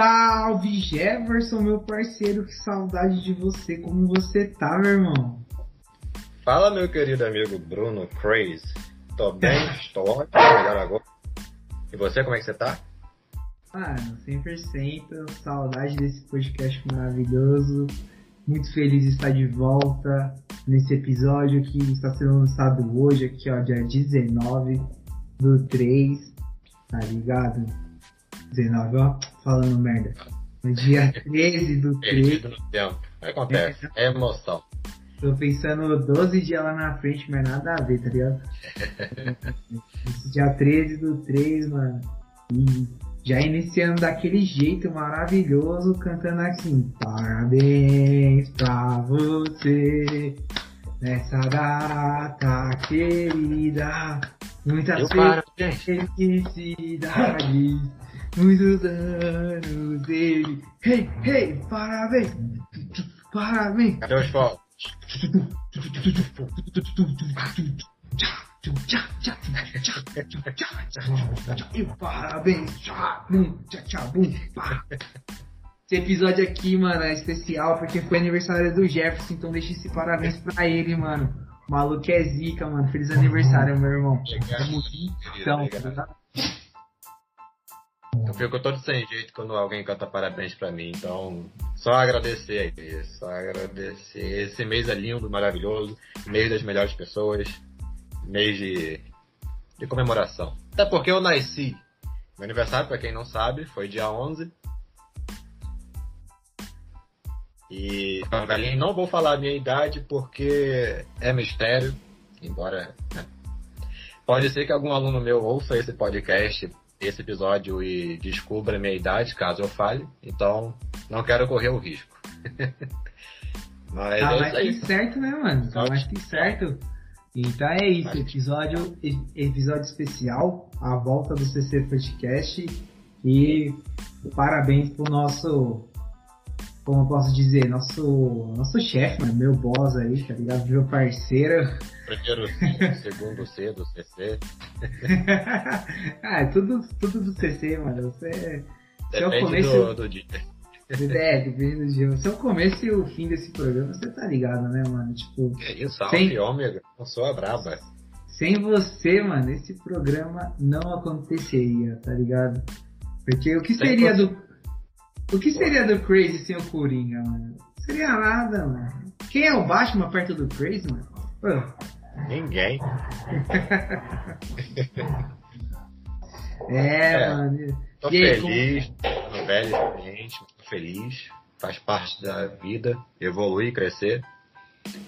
Salve Jefferson, meu parceiro, que saudade de você. Como você tá, meu irmão? Fala, meu querido amigo Bruno Crazy. Tô bem, estou ótimo, melhor agora. E você, como é que você tá? Mano, 100%, saudade desse podcast maravilhoso. Muito feliz de estar de volta nesse episódio que está sendo lançado hoje, aqui ó, dia 19 do 3, tá ligado? 19, ó, falando merda. No dia 13 do 3. Perdido no tempo. Acontece, é emoção. Tô pensando 12 dias lá na frente, mas nada a ver, tá ligado? Esse dia 13 do 3, mano. E já iniciando daquele jeito maravilhoso, cantando assim: Parabéns pra você nessa data querida. Muitas felicidades, muitos anos dele. Hey, hey, parabéns! Parabéns! Cadê os fogos? E parabéns! Esse episódio aqui, mano, é especial porque foi aniversário do Jefferson, então deixa esse parabéns pra ele, mano. O maluco é zica, mano. Feliz aniversário, meu irmão. Tamo juntão, tá? Eu fico todo sem jeito quando alguém canta parabéns pra mim, então só agradecer aí, só agradecer. Esse mês é lindo, maravilhoso, mês das melhores pessoas, mês de, de comemoração. Até porque eu nasci. Meu aniversário, pra quem não sabe, foi dia 11. E não vou falar a minha idade porque é mistério, embora. Né? Pode ser que algum aluno meu ouça esse podcast esse episódio e descubra a minha idade, caso eu fale. Então, não quero correr o risco. Mas tá é mais que certo, né, mano? Tá mais que certo. Então é isso, episódio, episódio especial, a volta do CC Podcast. E parabéns pro nosso como eu posso dizer, nosso, nosso chefe, mano, meu boss aí, tá ligado? Meu parceiro. Primeiro, segundo C do CC. ah, é tudo, tudo do CC, mano. Você. Depende é começo, do, do dia. É, depende do dia. Se é o começo e o fim desse programa, você tá ligado, né, mano? Tipo. É isso, sem, ômega, não sou a braba. Sem você, mano, esse programa não aconteceria, tá ligado? Porque o que seria do o que seria do Crazy sem o Coringa, mano? Seria nada, mano. Quem é o Batman perto do Crazy, mano? Pô. Ninguém. é, é, mano. Tô aí, feliz, como... no velho experiente, tô feliz. Faz parte da vida, evoluir, crescer,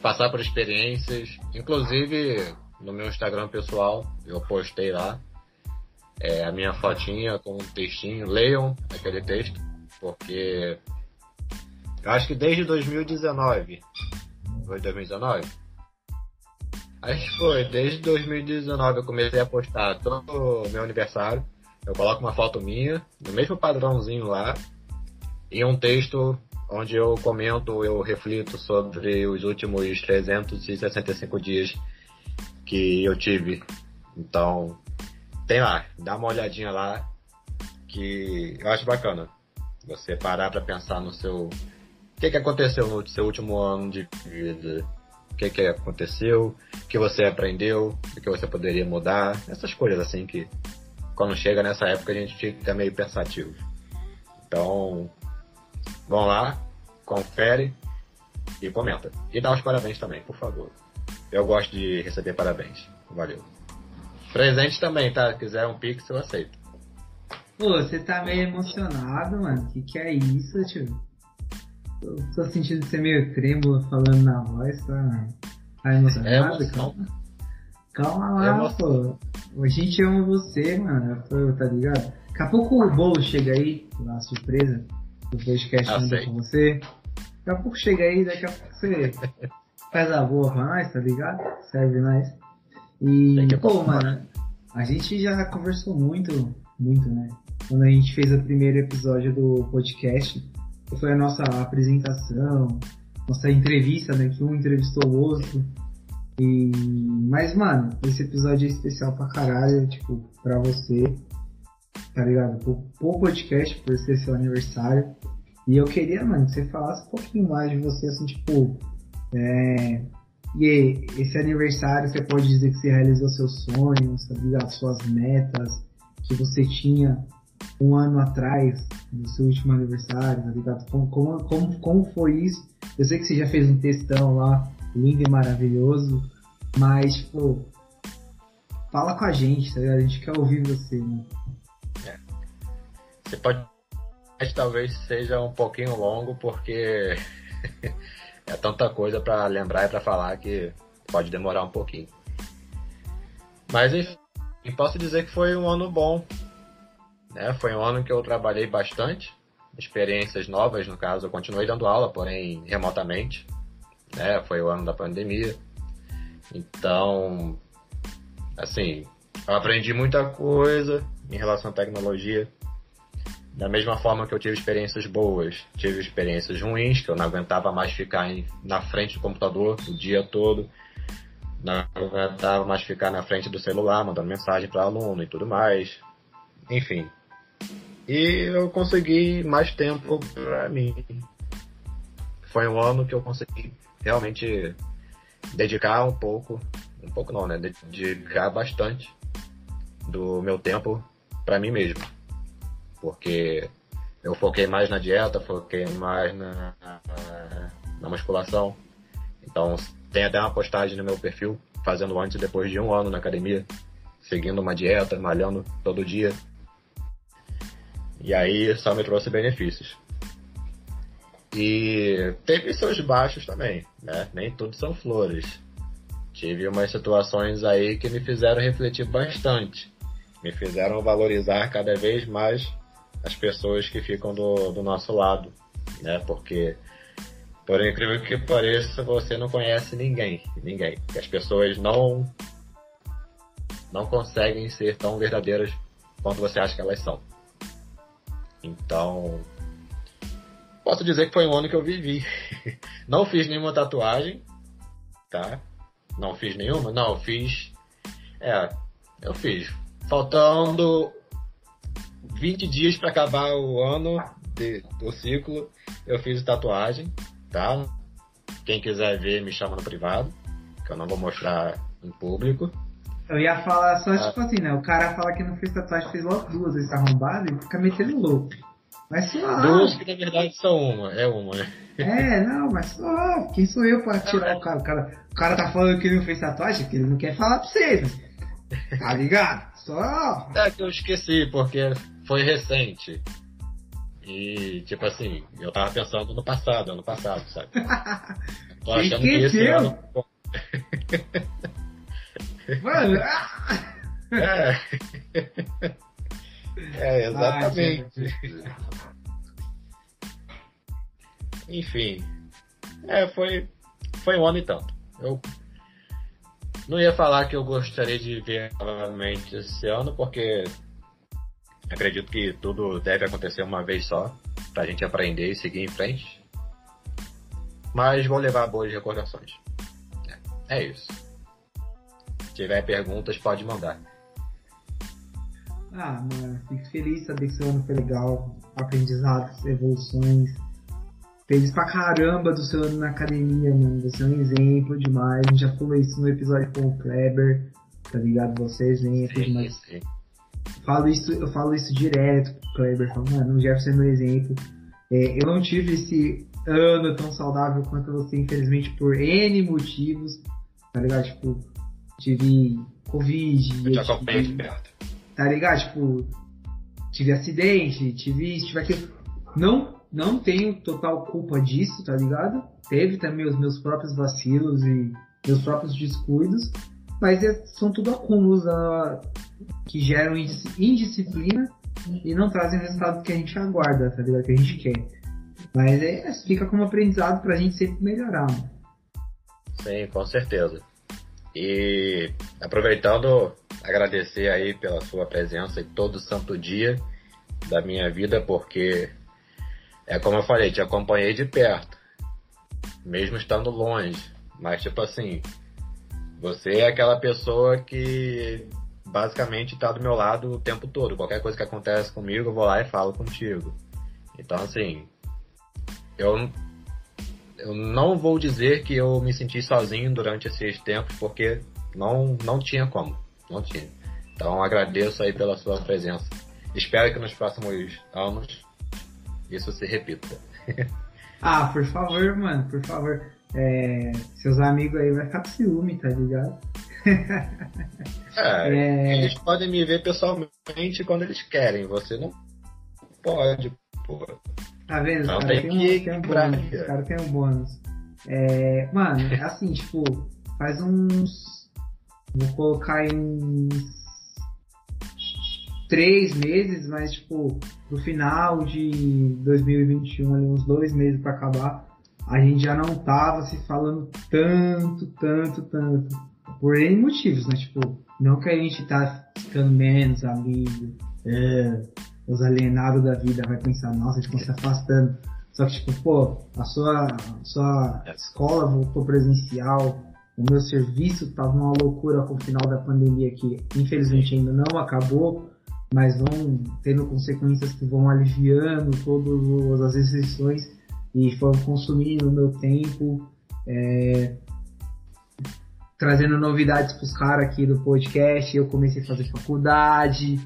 passar por experiências. Inclusive, no meu Instagram pessoal, eu postei lá é, a minha fotinha com um textinho. Leiam aquele texto porque eu acho que desde 2019, foi 2019? Acho que foi, desde 2019 eu comecei a postar todo meu aniversário. Eu coloco uma foto minha, no mesmo padrãozinho lá, e um texto onde eu comento, eu reflito sobre os últimos 365 dias que eu tive. Então, tem lá, dá uma olhadinha lá, que eu acho bacana. Você parar para pensar no seu. O que, que aconteceu no seu último ano de vida? O que, que aconteceu? O que você aprendeu? O que você poderia mudar? Essas coisas assim que quando chega nessa época a gente fica meio pensativo. Então, vão lá, confere e comenta. E dá os parabéns também, por favor. Eu gosto de receber parabéns. Valeu. Presente também, tá? Se quiser um pix, eu aceito. Pô, você tá meio emocionado, mano. Que que é isso, tio? Tô, tô sentindo você meio trêmulo falando na voz, tá, tá emocionado? É calma. Calma lá, é pô. A gente ama você, mano. Tá ligado? Daqui a pouco o bolo chega aí, uma surpresa, do podcast ah, com você. Daqui a pouco chega aí, daqui a pouco você faz a boa pra nós, tá ligado? Serve nós. E, pô, mano, a gente já conversou muito, muito, né? Quando a gente fez o primeiro episódio do podcast, foi a nossa apresentação, nossa entrevista, né? Que um entrevistou o outro. E... Mas, mano, esse episódio é especial pra caralho, tipo, pra você. tá ligado? Pro, pro podcast, por ser seu aniversário. E eu queria, mano, que você falasse um pouquinho mais de você, assim, tipo, é, e esse aniversário você pode dizer que você realizou seus sonhos, sabe, as suas metas que você tinha um ano atrás do seu último aniversário, tá ligado? Como, como, como, como foi isso? Eu sei que você já fez um textão lá, lindo e maravilhoso, mas, tipo, fala com a gente, tá ligado? A gente quer ouvir você, né? É. Você pode. Talvez seja um pouquinho longo, porque é tanta coisa para lembrar e para falar que pode demorar um pouquinho. Mas enfim, posso dizer que foi um ano bom. Né? Foi um ano que eu trabalhei bastante, experiências novas, no caso, eu continuei dando aula, porém remotamente. Né? Foi o ano da pandemia. Então, assim, eu aprendi muita coisa em relação à tecnologia. Da mesma forma que eu tive experiências boas, tive experiências ruins, que eu não aguentava mais ficar em, na frente do computador o dia todo, não aguentava mais ficar na frente do celular, mandando mensagem para aluno e tudo mais. Enfim. E eu consegui mais tempo para mim. Foi um ano que eu consegui realmente dedicar um pouco, um pouco não, né? Dedicar bastante do meu tempo para mim mesmo porque eu foquei mais na dieta, foquei mais na, na musculação. Então tem até uma postagem no meu perfil fazendo antes e depois de um ano na academia, seguindo uma dieta, malhando todo dia. E aí só me trouxe benefícios. E teve seus baixos também, né? Nem tudo são flores. Tive umas situações aí que me fizeram refletir bastante. Me fizeram valorizar cada vez mais as pessoas que ficam do, do nosso lado, né? Porque, por incrível que pareça, você não conhece ninguém, ninguém. As pessoas não não conseguem ser tão verdadeiras quanto você acha que elas são. Então, posso dizer que foi um ano que eu vivi. Não fiz nenhuma tatuagem, tá? Não fiz nenhuma? Não, fiz. É, eu fiz. Faltando 20 dias para acabar o ano de, do ciclo, eu fiz tatuagem, tá? Quem quiser ver, me chama no privado, que eu não vou mostrar em público. Eu ia falar só, ah. tipo assim, né? O cara fala que não fez tatuagem, fez logo duas vezes arrombado e fica metendo louco. Mas só. Duas que na verdade são uma, é uma, né? É, não, mas só. Quem sou eu para tirar o cara? O cara, o cara tá falando que ele não fez tatuagem, que ele não quer falar pra vocês. Tá ligado? Só. É que eu esqueci, porque foi recente. E, tipo assim, eu tava pensando no passado, ano passado, sabe? Tô achando que esse ano. Mano! é. é, exatamente. Enfim. É, foi, foi um ano e tanto. Eu não ia falar que eu gostaria de ver novamente esse ano, porque Acredito que tudo deve acontecer uma vez só, pra gente aprender e seguir em frente. Mas vou levar boas recordações. É, é isso. Se tiver perguntas, pode mandar. Ah, mano, fico feliz de saber que seu ano foi legal. Aprendizados, evoluções. Feliz pra caramba do seu ano na academia, mano. Você é um exemplo demais. A gente já falou isso no episódio com o Kleber. Tá ligado? Você é exemplo demais. Sim falo isso, eu falo isso direto pro Kleber, falo, mano, o Jefferson é meu exemplo. É, eu não tive esse ano tão saudável quanto você, infelizmente, por N motivos, tá ligado? Tipo, tive Covid. Eu te acompanhei de perto. Tá ligado? Tipo, tive acidente, tive isso, tive aquilo. Não, não tenho total culpa disso, tá ligado? Teve também os meus próprios vacilos e meus próprios descuidos, mas é, são tudo acúmulos da, que geram indisciplina e não trazem o resultado que a gente aguarda, tá ligado? Que a gente quer. Mas é, fica como aprendizado pra gente sempre melhorar. Mano. Sim, com certeza. E aproveitando, agradecer aí pela sua presença em todo santo dia da minha vida, porque é como eu falei, te acompanhei de perto, mesmo estando longe. Mas tipo assim, você é aquela pessoa que basicamente tá do meu lado o tempo todo. Qualquer coisa que acontece comigo, eu vou lá e falo contigo. Então, assim, eu, eu não vou dizer que eu me senti sozinho durante esses tempos, porque não, não tinha como. Não tinha. Então, agradeço aí pela sua presença. Espero que nos próximos anos isso se repita. ah, por favor, mano, por favor. É, seus amigos aí vai ficar com ciúme, tá ligado? É, é, eles podem me ver pessoalmente quando eles querem, você não pode, pô. Tá vendo? Não, cara, tem, um, tem um bônus. Os caras tem um bônus. É, mano, é assim, tipo, faz uns. Vou colocar aí uns três meses, mas tipo, no final de 2021, ali, uns dois meses para acabar, a gente já não tava se falando tanto, tanto, tanto. Por N motivos, né? Tipo, não que a gente tá ficando menos amigo, é, os alienados da vida vai pensar, nossa, a gente tá se afastando. Só que, tipo, pô, a sua, a sua escola voltou presencial, o meu serviço tava uma loucura com o final da pandemia que infelizmente ainda não acabou mas vão tendo consequências que vão aliviando todas as restrições e foram consumindo o meu tempo, é, trazendo novidades para os caras aqui do podcast. Eu comecei a fazer faculdade.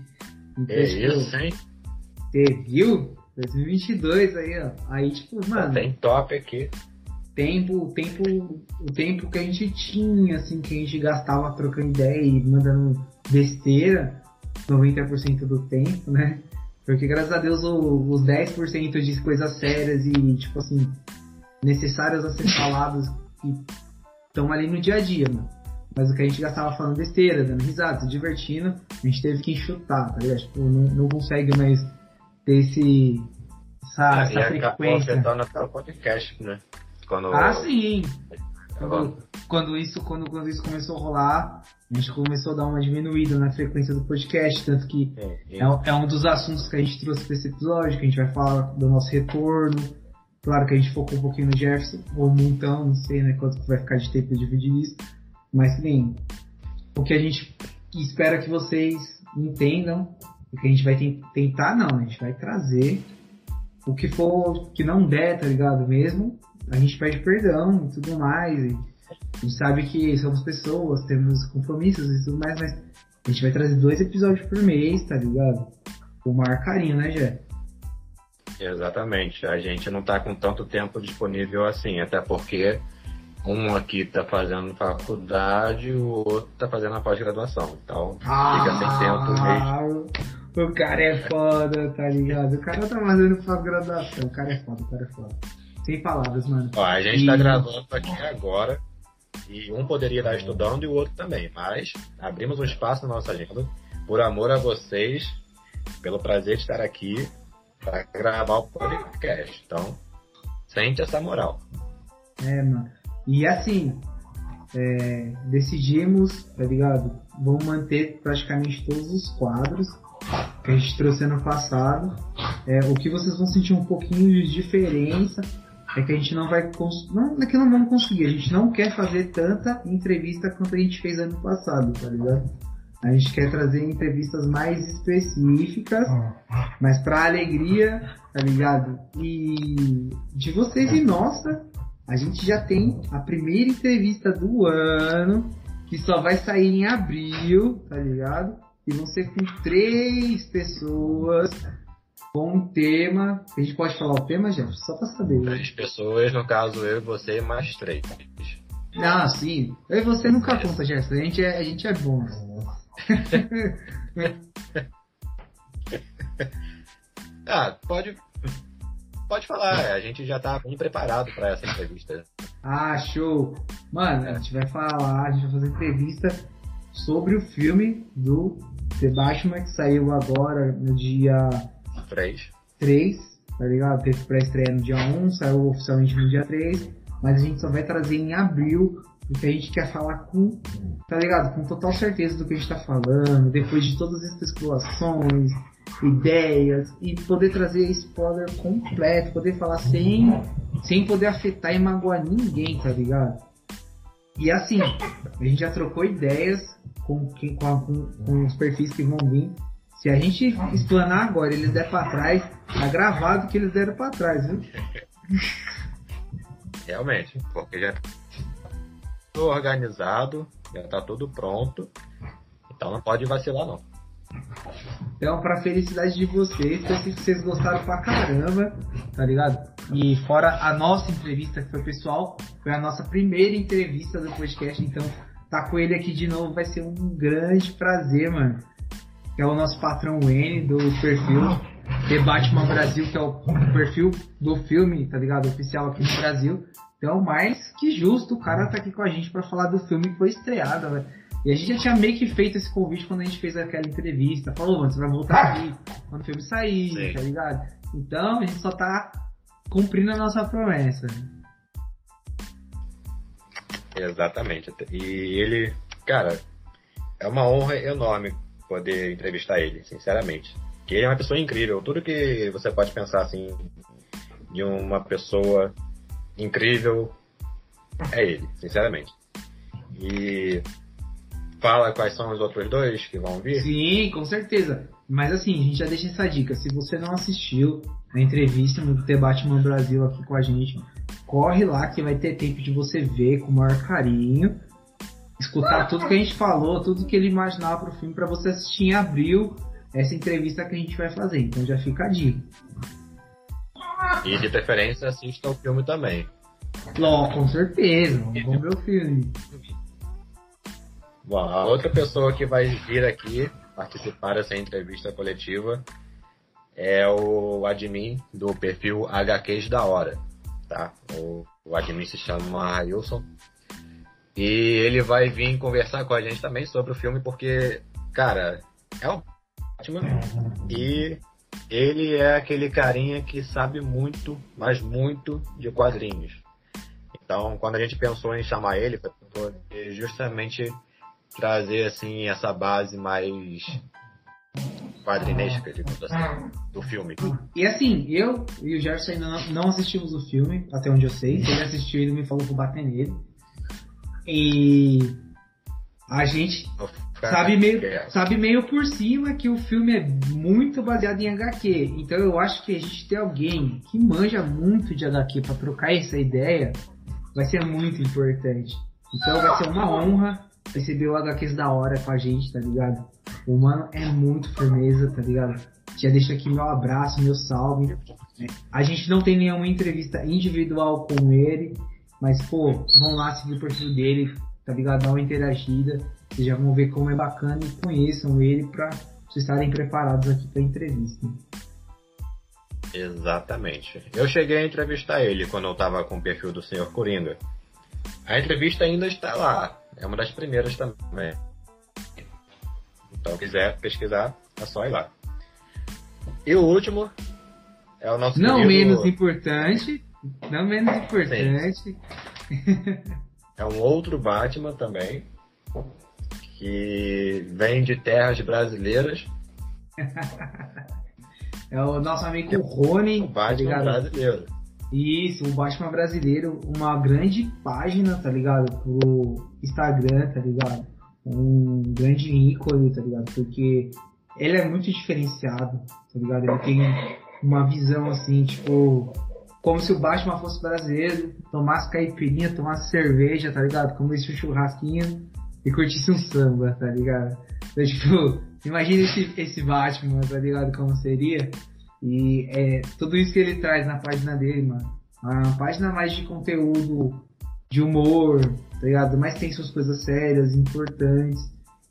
Então, é tipo, isso, hein? Você viu? 2022 aí, ó. Aí, tipo, mano. Tem top aqui. Tempo, tempo, o tempo que a gente tinha, assim, que a gente gastava trocando ideia e mandando besteira 90% do tempo, né? Porque graças a Deus o, os 10% de coisas sérias e, tipo assim, necessárias a ser faladas que estão ali no dia a dia, mano. Mas o que a gente gastava falando besteira, dando risada, se divertindo, a gente teve que enxutar, tá ligado? Tipo, não, não consegue mais ter esse, essa, essa e frequência. afetando até o podcast, né? Quando... Ah, sim! Quando, quando, isso, quando, quando isso começou a rolar, a gente começou a dar uma diminuída na frequência do podcast, tanto que é, é. é, um dos assuntos que a gente trouxe para esse episódio, que a gente vai falar do nosso retorno. Claro que a gente focou um pouquinho no Jefferson, ou um montão, não sei né, quanto vai ficar de tempo dividir isso. Mas bem, o que a gente espera que vocês entendam, o que a gente vai tentar não, a gente vai trazer o que for, que não der, tá ligado? Mesmo, a gente pede perdão e tudo mais. E a gente sabe que somos pessoas, temos compromissos e tudo mais, mas a gente vai trazer dois episódios por mês, tá ligado? Com o maior carinho, né, Jé? Exatamente. A gente não tá com tanto tempo disponível assim, até porque um aqui tá fazendo faculdade, o outro tá fazendo a pós-graduação. Então ah, fica sem tempo mesmo. O cara é foda, tá ligado? O cara tá fazendo pós-graduação. O cara é foda, o cara é foda. Sem palavras, mano. Ó, a gente tá e... tá gravando aqui agora. E um poderia estar estudando e o outro também. Mas abrimos um espaço na nossa agenda por amor a vocês, pelo prazer de estar aqui para gravar o podcast. Então, sente essa moral. É, mano. E assim, é, decidimos, tá ligado? Vamos manter praticamente todos os quadros que a gente trouxe ano passado. É, o que vocês vão sentir um pouquinho de diferença é que a gente não vai não é que não vamos conseguir, a gente não quer fazer tanta entrevista quanto a gente fez ano passado, tá ligado? A gente quer trazer entrevistas mais específicas, mas para alegria, tá ligado? E de vocês e nossa, a gente já tem a primeira entrevista do ano, que só vai sair em abril, tá ligado? E vão ser com três pessoas com um tema. A gente pode falar o tema, gente? Só pra saber. Né? Três pessoas, no caso eu e você, mais três. Ah, sim. Eu e você nunca conta, Gerson. A gente é, a gente é bom. ah, pode. Pode falar, a gente já tá bem preparado para essa entrevista. Ah, show! Mano, a gente vai falar, a gente vai fazer entrevista sobre o filme do The Batman que saiu agora no dia 3. 3, tá ligado? Teve pré-estreia no dia 1, saiu oficialmente no dia 3, mas a gente só vai trazer em abril, porque a gente quer falar com, tá ligado? Com total certeza do que a gente tá falando, depois de todas essas especulações, ideias, e poder trazer spoiler completo, poder falar sem, sem poder afetar e magoar ninguém, tá ligado? E assim, a gente já trocou ideias com, com, com, com os perfis que vão vir. Se a gente explanar agora eles der pra trás, tá gravado que eles deram pra trás, viu? Realmente, porque já tudo organizado, já tá tudo pronto. Então não pode vacilar não. Então, pra felicidade de vocês, eu sei que vocês gostaram pra caramba, tá ligado? E fora a nossa entrevista que foi pessoal, foi a nossa primeira entrevista do podcast, então tá com ele aqui de novo vai ser um grande prazer, mano. Que é o nosso patrão N do perfil The Batman Brasil, que é o perfil do filme, tá ligado? Oficial aqui no Brasil. Então, mais que justo, o cara tá aqui com a gente para falar do filme que foi estreado, velho. E a gente já tinha meio que feito esse convite quando a gente fez aquela entrevista. Falou, mano, você vai voltar aqui quando o filme sair, Sim. tá ligado? Então, a gente só tá cumprindo a nossa promessa. Exatamente. E ele, cara, é uma honra enorme poder entrevistar ele, sinceramente. Que ele é uma pessoa incrível. Tudo que você pode pensar assim de uma pessoa incrível é ele, sinceramente. E fala quais são os outros dois que vão vir? Sim, com certeza. Mas assim, a gente já deixa essa dica. Se você não assistiu a entrevista no The Batman Brasil aqui com a gente, corre lá que vai ter tempo de você ver com o maior carinho, escutar tudo que a gente falou, tudo que ele imaginava pro filme para você assistir em abril essa entrevista que a gente vai fazer. Então já fica a dica. E de preferência assista o filme também. Ló, com certeza. Vamos ver o filme. A outra pessoa que vai vir aqui participar dessa entrevista coletiva é o admin do perfil HQs da Hora, tá? O, o admin se chama Wilson. E ele vai vir conversar com a gente também sobre o filme, porque, cara, é um e ele é aquele carinha que sabe muito, mas muito de quadrinhos. Então, quando a gente pensou em chamar ele, foi justamente trazer assim essa base mais quadrinesca, digamos assim, do filme. E assim, eu e o Gerson ainda não, não assistimos o filme, até onde eu sei. Ele assistiu e me falou pra bater nele. E a gente sabe meio, sabe meio por cima que o filme é muito baseado em HQ. Então eu acho que a gente ter alguém que manja muito de HQ para trocar essa ideia vai ser muito importante. Então vai ser uma honra receber o HQs da hora com a gente, tá ligado? O mano é muito firmeza, tá ligado? Já deixa aqui meu abraço, meu salve. A gente não tem nenhuma entrevista individual com ele, mas pô, vão lá seguir o perfil dele, tá ligado? Dá uma interagida. Vocês já vão ver como é bacana e conheçam ele pra vocês estarem preparados aqui pra entrevista. Exatamente. Eu cheguei a entrevistar ele quando eu tava com o perfil do Senhor Coringa. A entrevista ainda está lá. É uma das primeiras também. Então, se quiser pesquisar, é só ir lá. E o último é o nosso. Não querido... menos importante. Não menos importante. é um outro Batman também. Que vem de terras brasileiras. é o nosso amigo Rony. O Batman tá brasileiro. Isso, o Batman brasileiro, uma grande página, tá ligado? Pro Instagram, tá ligado? Um grande ícone, tá ligado? Porque ele é muito diferenciado, tá ligado? Ele tem uma visão assim, tipo, como se o Batman fosse brasileiro, tomasse caipirinha, tomasse cerveja, tá ligado? Comesse um churrasquinho e curtisse um samba, tá ligado? Então, tipo, imagina esse, esse Batman, tá ligado? Como seria. E é tudo isso que ele traz na página dele, mano. A página mais de conteúdo, de humor, tá ligado? Mas tem suas coisas sérias, importantes.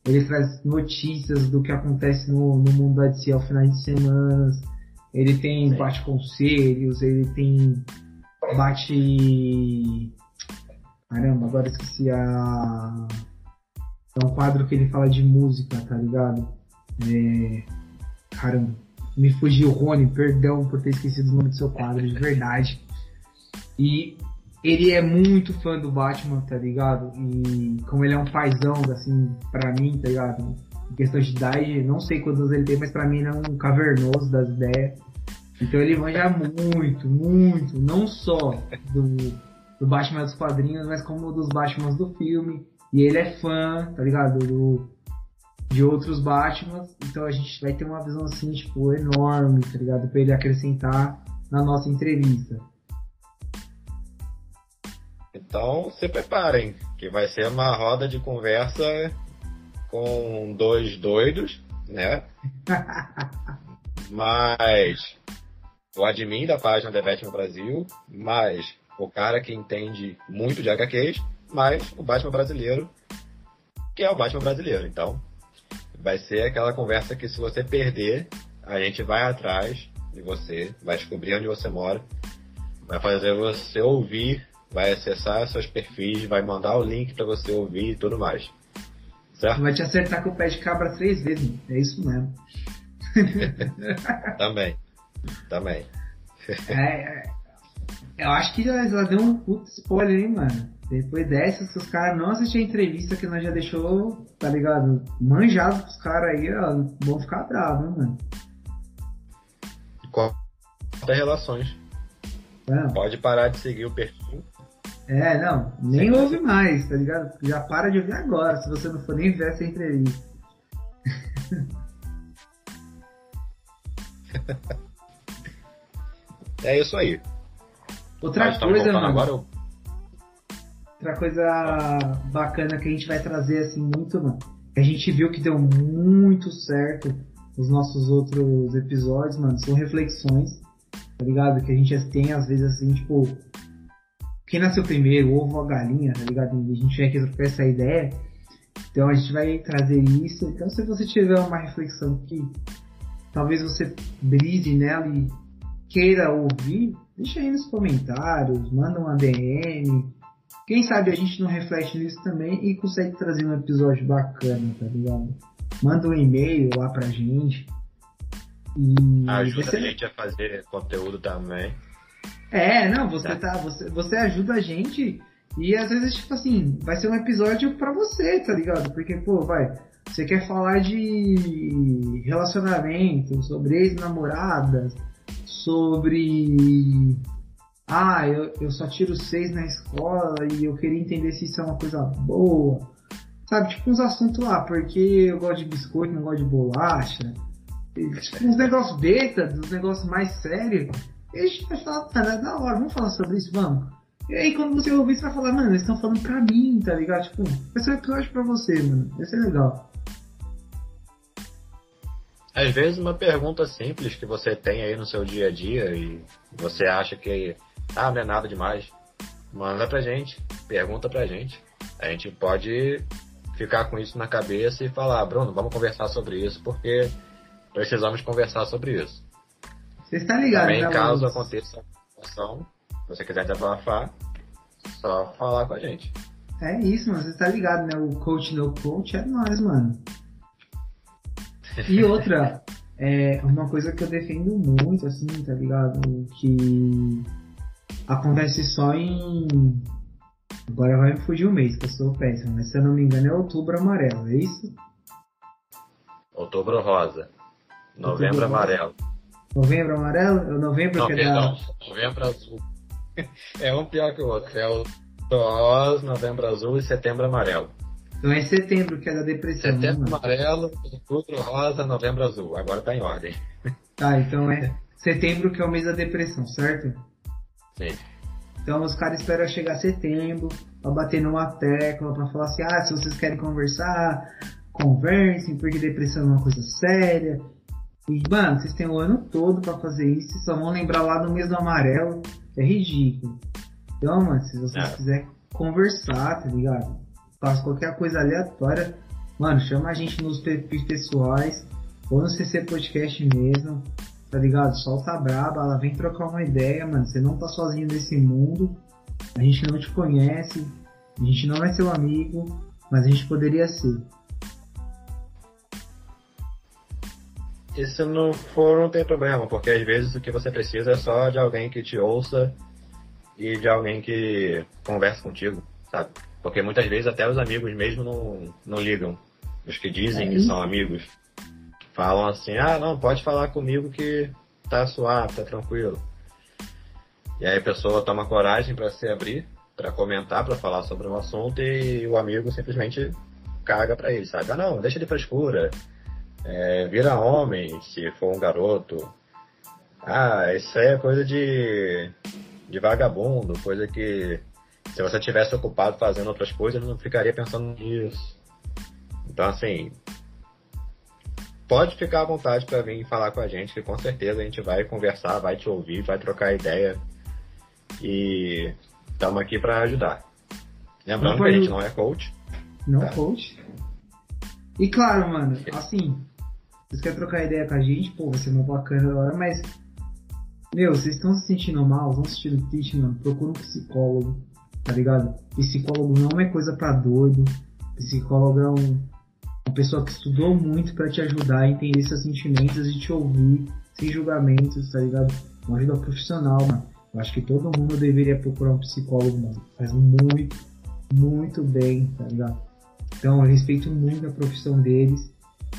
Ele traz notícias do que acontece no, no mundo da DC ao final de semana. Ele tem Sim. bate conselhos, ele tem bate. Caramba, agora esqueci a. É um quadro que ele fala de música, tá ligado? É... Caramba me fugiu, Rony, perdão por ter esquecido o nome do seu quadro, de verdade. E ele é muito fã do Batman, tá ligado? E como ele é um paizão, assim, pra mim, tá ligado? Em questão de idade, não sei quantos anos ele tem, mas pra mim ele é um cavernoso das ideias. Então ele manja muito, muito, não só do, do Batman dos quadrinhos, mas como dos Batmans do filme. E ele é fã, tá ligado? Do, de outros Batman. Então a gente vai ter uma visão assim, tipo, enorme, tá ligado? Pra ele acrescentar na nossa entrevista. Então se preparem, que vai ser uma roda de conversa com dois doidos, né? Mas o admin da página The Batman Brasil, mais o cara que entende muito de HQs, mais o Batman brasileiro, que é o Batman brasileiro. Então, vai ser aquela conversa que se você perder, a gente vai atrás de você, vai descobrir onde você mora, vai fazer você ouvir, vai acessar seus perfis, vai mandar o link para você ouvir e tudo mais. Certo? Vai te acertar com o pé de cabra três vezes, é isso mesmo. também. Também. É, é, eu acho que já, já deu um puto spoiler, hein, mano. Depois dessas, se os caras não assistiram a entrevista que nós já deixou, tá ligado? Manjado pros caras aí, ó, vão ficar bravos, mano. Corta relações. É. Pode parar de seguir o perfil. É, não, nem Sim. ouve mais, tá ligado? Já para de ouvir agora, se você não for nem ver essa entrevista. é isso aí. Outra coisa, mano. Agora, eu... Outra coisa bacana que a gente vai trazer, assim, muito, mano. A gente viu que deu muito certo os nossos outros episódios, mano. São reflexões, tá ligado? Que a gente tem, às vezes, assim, tipo. Quem nasceu primeiro, ovo ou a galinha, tá ligado? E a gente aqui trocar essa ideia. Então a gente vai trazer isso. Então se você tiver uma reflexão que talvez você brise nela e queira ouvir, deixa aí nos comentários, manda um ADM. Quem sabe a gente não reflete nisso também e consegue trazer um episódio bacana, tá ligado? Manda um e-mail lá pra gente. E ajuda você... a gente a fazer conteúdo também. É, não, você tá. tá, você, você ajuda a gente e às vezes, tipo assim, vai ser um episódio pra você, tá ligado? Porque, pô, vai, você quer falar de relacionamento, sobre ex-namoradas, sobre. Ah, eu, eu só tiro seis na escola e eu queria entender se isso é uma coisa boa. Sabe, tipo uns assuntos lá, porque eu gosto de biscoito, não gosto de bolacha. Tipo, uns negócios beta, uns negócios mais sérios. E a gente vai falar, cara, é da hora, vamos falar sobre isso, vamos. E aí quando você ouvir, você vai falar, mano, eles estão falando pra mim, tá ligado? Tipo, vai ser um episódio pra você, mano. Vai ser legal. Às vezes uma pergunta simples que você tem aí no seu dia a dia e você acha que ah, não é nada demais, manda pra gente, pergunta pra gente. A gente pode ficar com isso na cabeça e falar, Bruno, vamos conversar sobre isso porque precisamos conversar sobre isso. Você está ligado, Também, né, caso aconteça uma situação, se você quiser desabafar, só falar com a gente. É isso, mano. Você está ligado, né? O coach no coach é nós, mano. E outra, é uma coisa que eu defendo muito, assim, tá ligado? Que acontece só em. Agora vai me fugir o mês, que eu sou péssimo, mas se eu não me engano é outubro amarelo, é isso? Outubro rosa. Novembro outubro amarelo. Novembro amarelo? É novembro não, que é perdão. Da... Novembro azul. É um pior que o outro. É o rosa, novembro azul e setembro amarelo. Então é setembro que é da depressão. Né, setembro né, amarelo, outubro rosa, novembro azul. Agora tá em ordem. Tá, então é setembro que é o mês da depressão, certo? Sim. Então os caras esperam chegar setembro pra bater numa tecla, pra falar assim, ah, se vocês querem conversar, conversem, porque depressão é uma coisa séria. E, mano, vocês têm o ano todo para fazer isso e só vão lembrar lá no mês do amarelo. É ridículo. Então, mano, se vocês é. quiserem conversar, tá ligado? faz qualquer coisa aleatória, mano, chama a gente nos perfis pessoais ou no CC Podcast mesmo, tá ligado? Solta a braba, ela vem trocar uma ideia, mano. Você não tá sozinho nesse mundo, a gente não te conhece, a gente não é seu amigo, mas a gente poderia ser. E se não for, não tem problema, porque às vezes o que você precisa é só de alguém que te ouça e de alguém que converse contigo, sabe? Porque muitas vezes até os amigos mesmo não, não ligam. Os que dizem que são amigos falam assim, ah não, pode falar comigo que tá suave, tá tranquilo. E aí a pessoa toma coragem para se abrir, para comentar, para falar sobre um assunto e o amigo simplesmente caga pra ele, sabe? Ah, não, deixa de frescura. É, vira homem se for um garoto. Ah, isso aí é coisa de, de vagabundo, coisa que se você tivesse ocupado fazendo outras coisas, não ficaria pensando nisso. Então, assim, pode ficar à vontade para vir falar com a gente, que com certeza a gente vai conversar, vai te ouvir, vai trocar ideia. E estamos aqui para ajudar. Lembrando que a gente não é coach. Não tá? coach. E claro, mano, assim, vocês querem trocar ideia com a gente, pô, vai ser uma bacana agora, mas. Meu, vocês estão se sentindo mal, estão se sentindo triste, mano, procura um psicólogo, tá ligado? Psicólogo não é coisa pra doido. Psicólogo é um, uma pessoa que estudou muito para te ajudar a entender seus sentimentos e te ouvir sem julgamentos, tá ligado? Uma ajuda profissional, mano. Eu acho que todo mundo deveria procurar um psicólogo, mano. Faz muito, muito bem, tá ligado? Então eu respeito muito a profissão deles.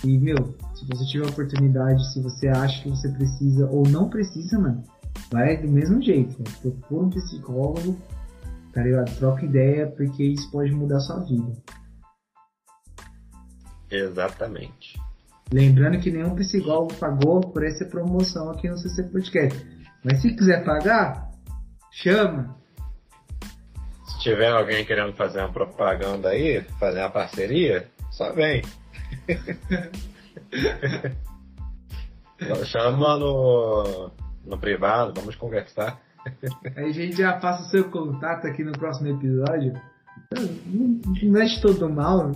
E, meu, se você tiver oportunidade, se você acha que você precisa ou não precisa, mano, vai do mesmo jeito. Né? Procura um psicólogo, tá ligado? Troca ideia, porque isso pode mudar a sua vida. Exatamente. Lembrando que nenhum psicólogo pagou por essa promoção aqui no CC Podcast. Mas se quiser pagar, chama. Se tiver alguém querendo fazer uma propaganda aí, fazer uma parceria, só vem. Chama no, no privado, vamos conversar. Aí a gente já passa o seu contato aqui no próximo episódio. Não, não é de todo mal.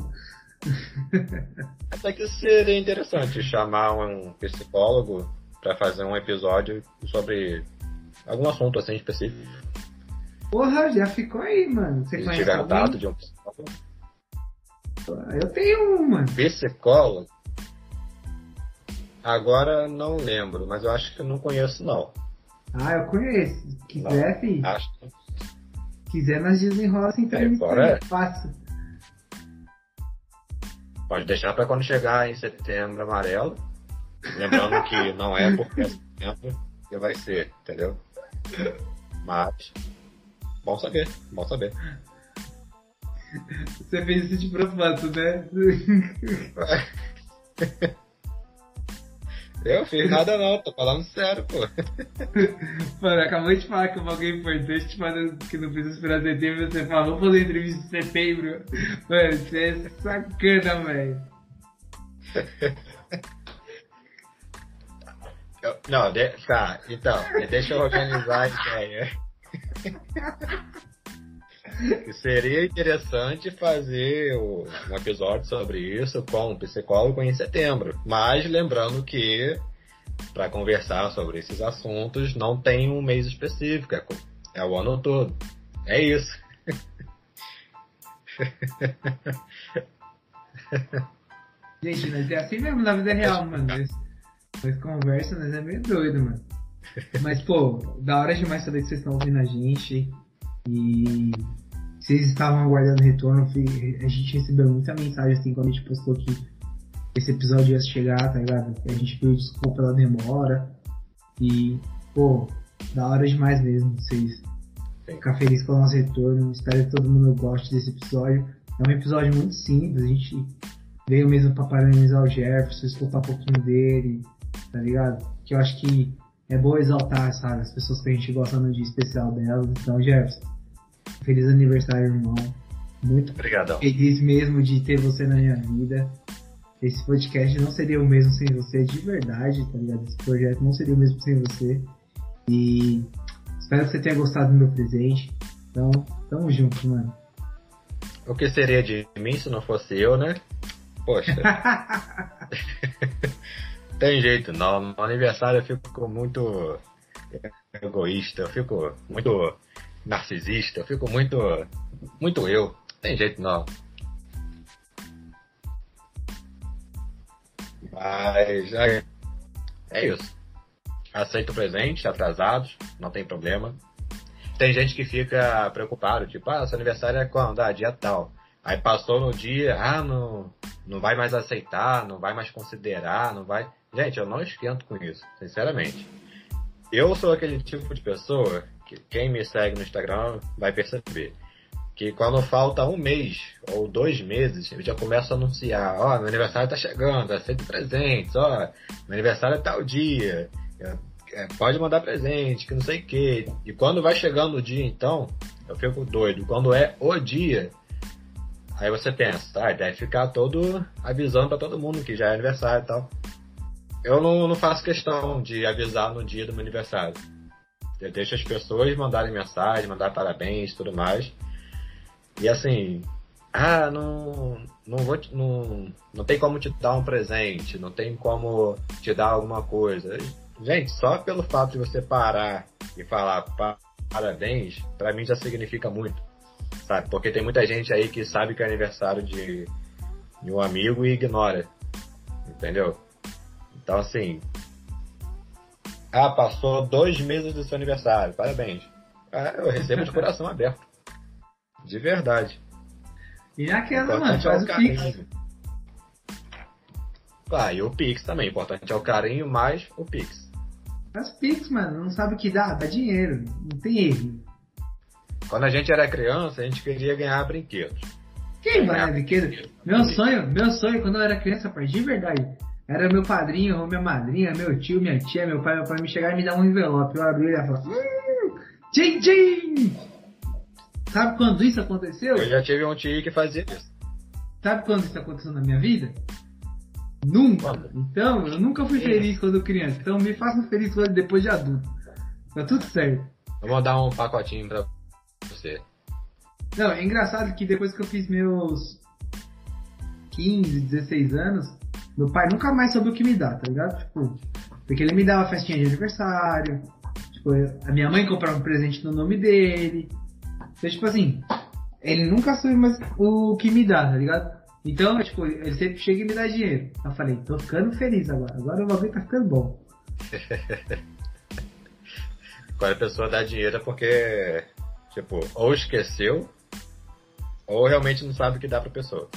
Até que seria interessante chamar um psicólogo para fazer um episódio sobre algum assunto assim específico. Porra, já ficou aí, mano. Você conhece tiver dado de um psicólogo. Eu tenho um, mano. Psicólogo? Agora não lembro, mas eu acho que eu não conheço não. Ah, eu conheço. Quiser, não, filho. Acho Quiser, nós desenrola sem entrevista. É, é. Fácil. Pode deixar para quando chegar em setembro amarelo. Lembrando que não é porque é setembro que vai ser, entendeu? Mas, bom saber, bom saber. Você fez isso de propósito, né? Eu fiz nada não, tô falando sério, pô. Mano, acabou de falar que o bagulho importante, mas que não precisa esperar setembro, você falou, vamos fazer entrevista em setembro. Mano, você é sacana, velho. Não, de, tá, então, deixa eu organizar a ideia. Seria interessante fazer um episódio sobre isso com um psicólogo em setembro. Mas lembrando que para conversar sobre esses assuntos não tem um mês específico, é, é o ano todo. É isso. Gente, mas é assim mesmo na vida real, mano. Mas conversa, mas é meio doido, mano. Mas, pô, da hora demais saber que vocês estão ouvindo a gente. E vocês estavam aguardando retorno, a gente recebeu muita mensagem assim quando a gente postou que esse episódio ia chegar, tá ligado? A gente pediu desculpa pela demora. E, pô, da hora demais mesmo vocês ficar felizes com o nosso retorno. Espero que todo mundo goste desse episódio. É um episódio muito simples, a gente veio mesmo pra parabenizar o Jefferson, escutar um pouquinho dele, tá ligado? Que eu acho que é bom exaltar, sabe, as pessoas que a gente gosta no dia especial delas. Então, Jefferson, Feliz aniversário, irmão. Muito Obrigadão. feliz mesmo de ter você na minha vida. Esse podcast não seria o mesmo sem você, de verdade, tá ligado? Esse projeto não seria o mesmo sem você. E espero que você tenha gostado do meu presente. Então, tamo junto, mano. O que seria de mim se não fosse eu, né? Poxa. Tem jeito não. No aniversário eu fico muito egoísta, eu fico muito narcisista, eu fico muito. muito eu. Tem jeito não. Mas é, é isso. Aceito presente, atrasados, não tem problema. Tem gente que fica preocupado, tipo, ah, seu aniversário é quando? Ah, dia tal. Aí passou no dia, ah, não, não vai mais aceitar, não vai mais considerar, não vai. Gente, eu não esquento com isso, sinceramente. Eu sou aquele tipo de pessoa quem me segue no Instagram vai perceber que quando falta um mês ou dois meses, eu já começo a anunciar, ó, oh, meu aniversário tá chegando, aceito presentes, ó, meu aniversário é tal dia, é, pode mandar presente, que não sei o que. E quando vai chegando o dia, então, eu fico doido. Quando é o dia, aí você pensa, tá, deve ficar todo avisando para todo mundo que já é aniversário e tal. Eu não, não faço questão de avisar no dia do meu aniversário. Eu deixo as pessoas mandarem mensagem, mandar parabéns tudo mais. E assim, ah, não, não vou te, não, não tem como te dar um presente, não tem como te dar alguma coisa. Gente, só pelo fato de você parar e falar parabéns, para mim já significa muito, sabe? Porque tem muita gente aí que sabe que é aniversário de, de um amigo e ignora, entendeu? Então assim, ah, passou dois meses do seu aniversário, parabéns. Ah, eu recebo de coração aberto. De verdade. E aquela, mano, faz é o, Pix. Ah, e o Pix também. O importante é o carinho mais o Pix. Faz Pix, mano. Não sabe o que dá? Dá dinheiro. Não tem erro. Quando a gente era criança, a gente queria ganhar brinquedos. Quem vai ganhar brinquedo? Meu sonho, meu sonho quando eu era criança, pai, de verdade, era meu padrinho, ou minha madrinha, meu tio, minha tia, meu pai, meu pai me chegar e me dar um envelope. Eu abri e ia falar, hum, tchim, tchim! Sabe quando isso aconteceu? Eu já tive um tio que fazia isso. Sabe quando isso aconteceu na minha vida? Nunca. Então, eu nunca fui feliz quando criança. Então, me façam feliz depois de adulto. Tá tudo certo. Eu vou dar um pacotinho pra você. Não, é engraçado que depois que eu fiz meus 15, 16 anos, meu pai nunca mais soube o que me dá, tá ligado? Tipo, porque ele me dava festinha de aniversário, tipo, a minha mãe comprava um presente no nome dele. Então, tipo assim, ele nunca soube mais o que me dá, tá ligado? Então, tipo, ele sempre chega e me dá dinheiro. Eu falei, tô ficando feliz agora. Agora o bagulho tá ficando bom. Quando a pessoa dá dinheiro é porque, tipo, ou esqueceu, ou realmente não sabe o que dá pra pessoa.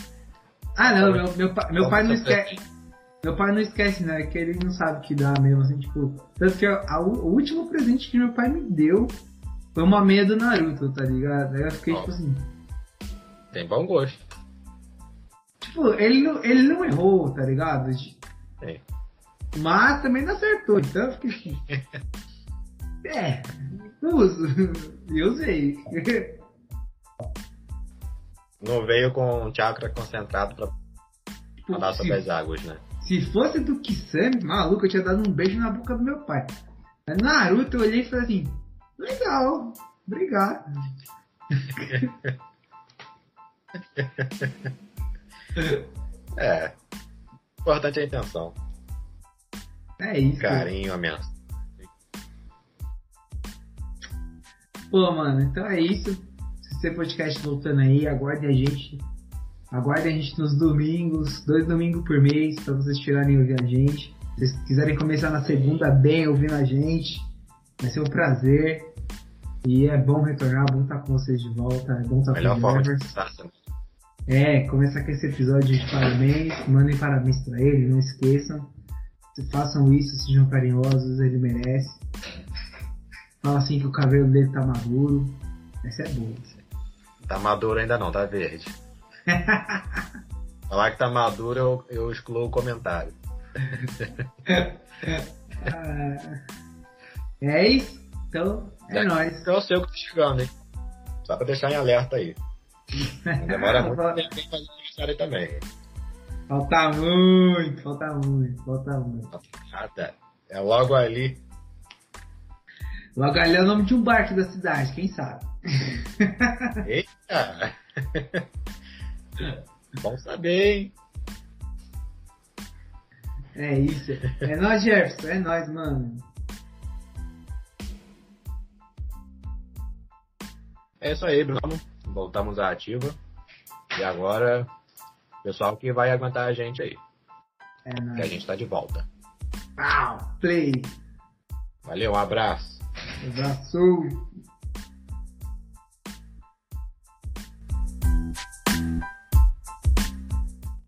Ah, não, meu, meu, meu pai não esquece. Meu pai não esquece, né? Que ele não sabe o que dá mesmo, assim, tipo. Tanto que a, o último presente que meu pai me deu foi uma meia do Naruto, tá ligado? Aí eu fiquei, tipo assim. Tem bom gosto. Tipo, ele não, ele não errou, tá ligado? Sim. Mas também não acertou, então eu fiquei assim. é, uso. Eu usei. Não veio com um chakra concentrado pra falar sobre as águas, né? Se fosse do Kisame, maluco, eu tinha dado um beijo na boca do meu pai. Naruto, eu olhei e falei assim: legal, obrigado. é. Importante a intenção. É isso. Carinho, ameaça. Pô, mano, então é isso. Você podcast voltando aí, aguarde a gente. Aguarde a gente nos domingos, dois domingos por mês, para vocês tirarem ouvir a gente. Se vocês quiserem começar na segunda bem ouvindo a gente, vai ser um prazer. E é bom retornar, bom estar com vocês de volta, é bom estar Melhor com o Melhor É, começar com esse episódio de parabéns, mandem parabéns para ele, não esqueçam. Façam isso, sejam carinhosos, ele merece. Fala assim que o cabelo dele tá maduro. Essa é boa. Tá maduro ainda não, tá verde. Falar que tá maduro, eu, eu excluo o comentário. É isso? Então, é, é nóis. Eu sei o que tá chegando, hein? Só pra deixar em alerta aí. Não demora muito tempo pra fazer aniversário também. Falta muito, falta muito, falta muito. Nada. É logo ali. Logo ali é o nome de um barco da cidade, quem sabe? Eita! Bom saber, hein? É isso. É nóis, Jefferson. É nóis, mano. É isso aí, Bruno. Voltamos à ativa. E agora, pessoal que vai aguentar a gente aí. É nóis. Que a gente tá de volta. Pau, play. Valeu, um abraço. Um abraço.